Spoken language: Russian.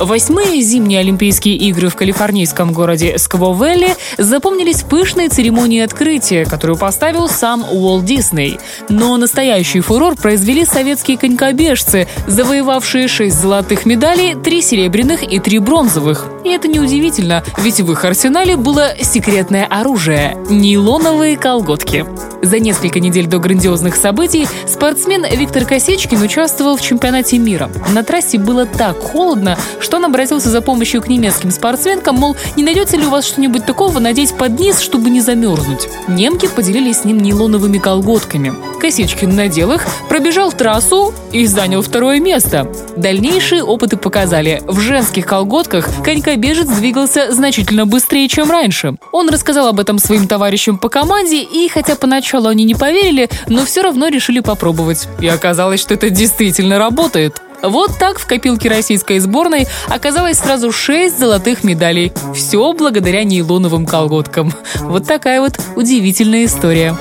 Восьмые зимние Олимпийские игры в калифорнийском городе Сквовелли запомнились пышной церемонией открытия, которую поставил сам Уолт Дисней. Но настоящий фурор произвели советские конькобежцы, завоевавшие шесть золотых медалей, три серебряных и три бронзовых. И это неудивительно, ведь в их арсенале было секретное оружие – нейлоновые колготки. За несколько недель до грандиозных событий спортсмен Виктор Косечкин участвовал в чемпионате мира. На трассе было так холодно, что он обратился за помощью к немецким спортсменкам, мол, не найдете ли у вас что-нибудь такого надеть под низ, чтобы не замерзнуть. Немки поделились с ним нейлоновыми колготками. Косичкин надел их, пробежал трассу и занял второе место. Дальнейшие опыты показали, в женских колготках конькобежец двигался значительно быстрее, чем раньше. Он рассказал об этом своим товарищам по команде, и хотя поначалу они не поверили, но все равно решили попробовать. И оказалось, что это действительно работает. Вот так в копилке российской сборной оказалось сразу шесть золотых медалей. Все благодаря нейлоновым колготкам. Вот такая вот удивительная история.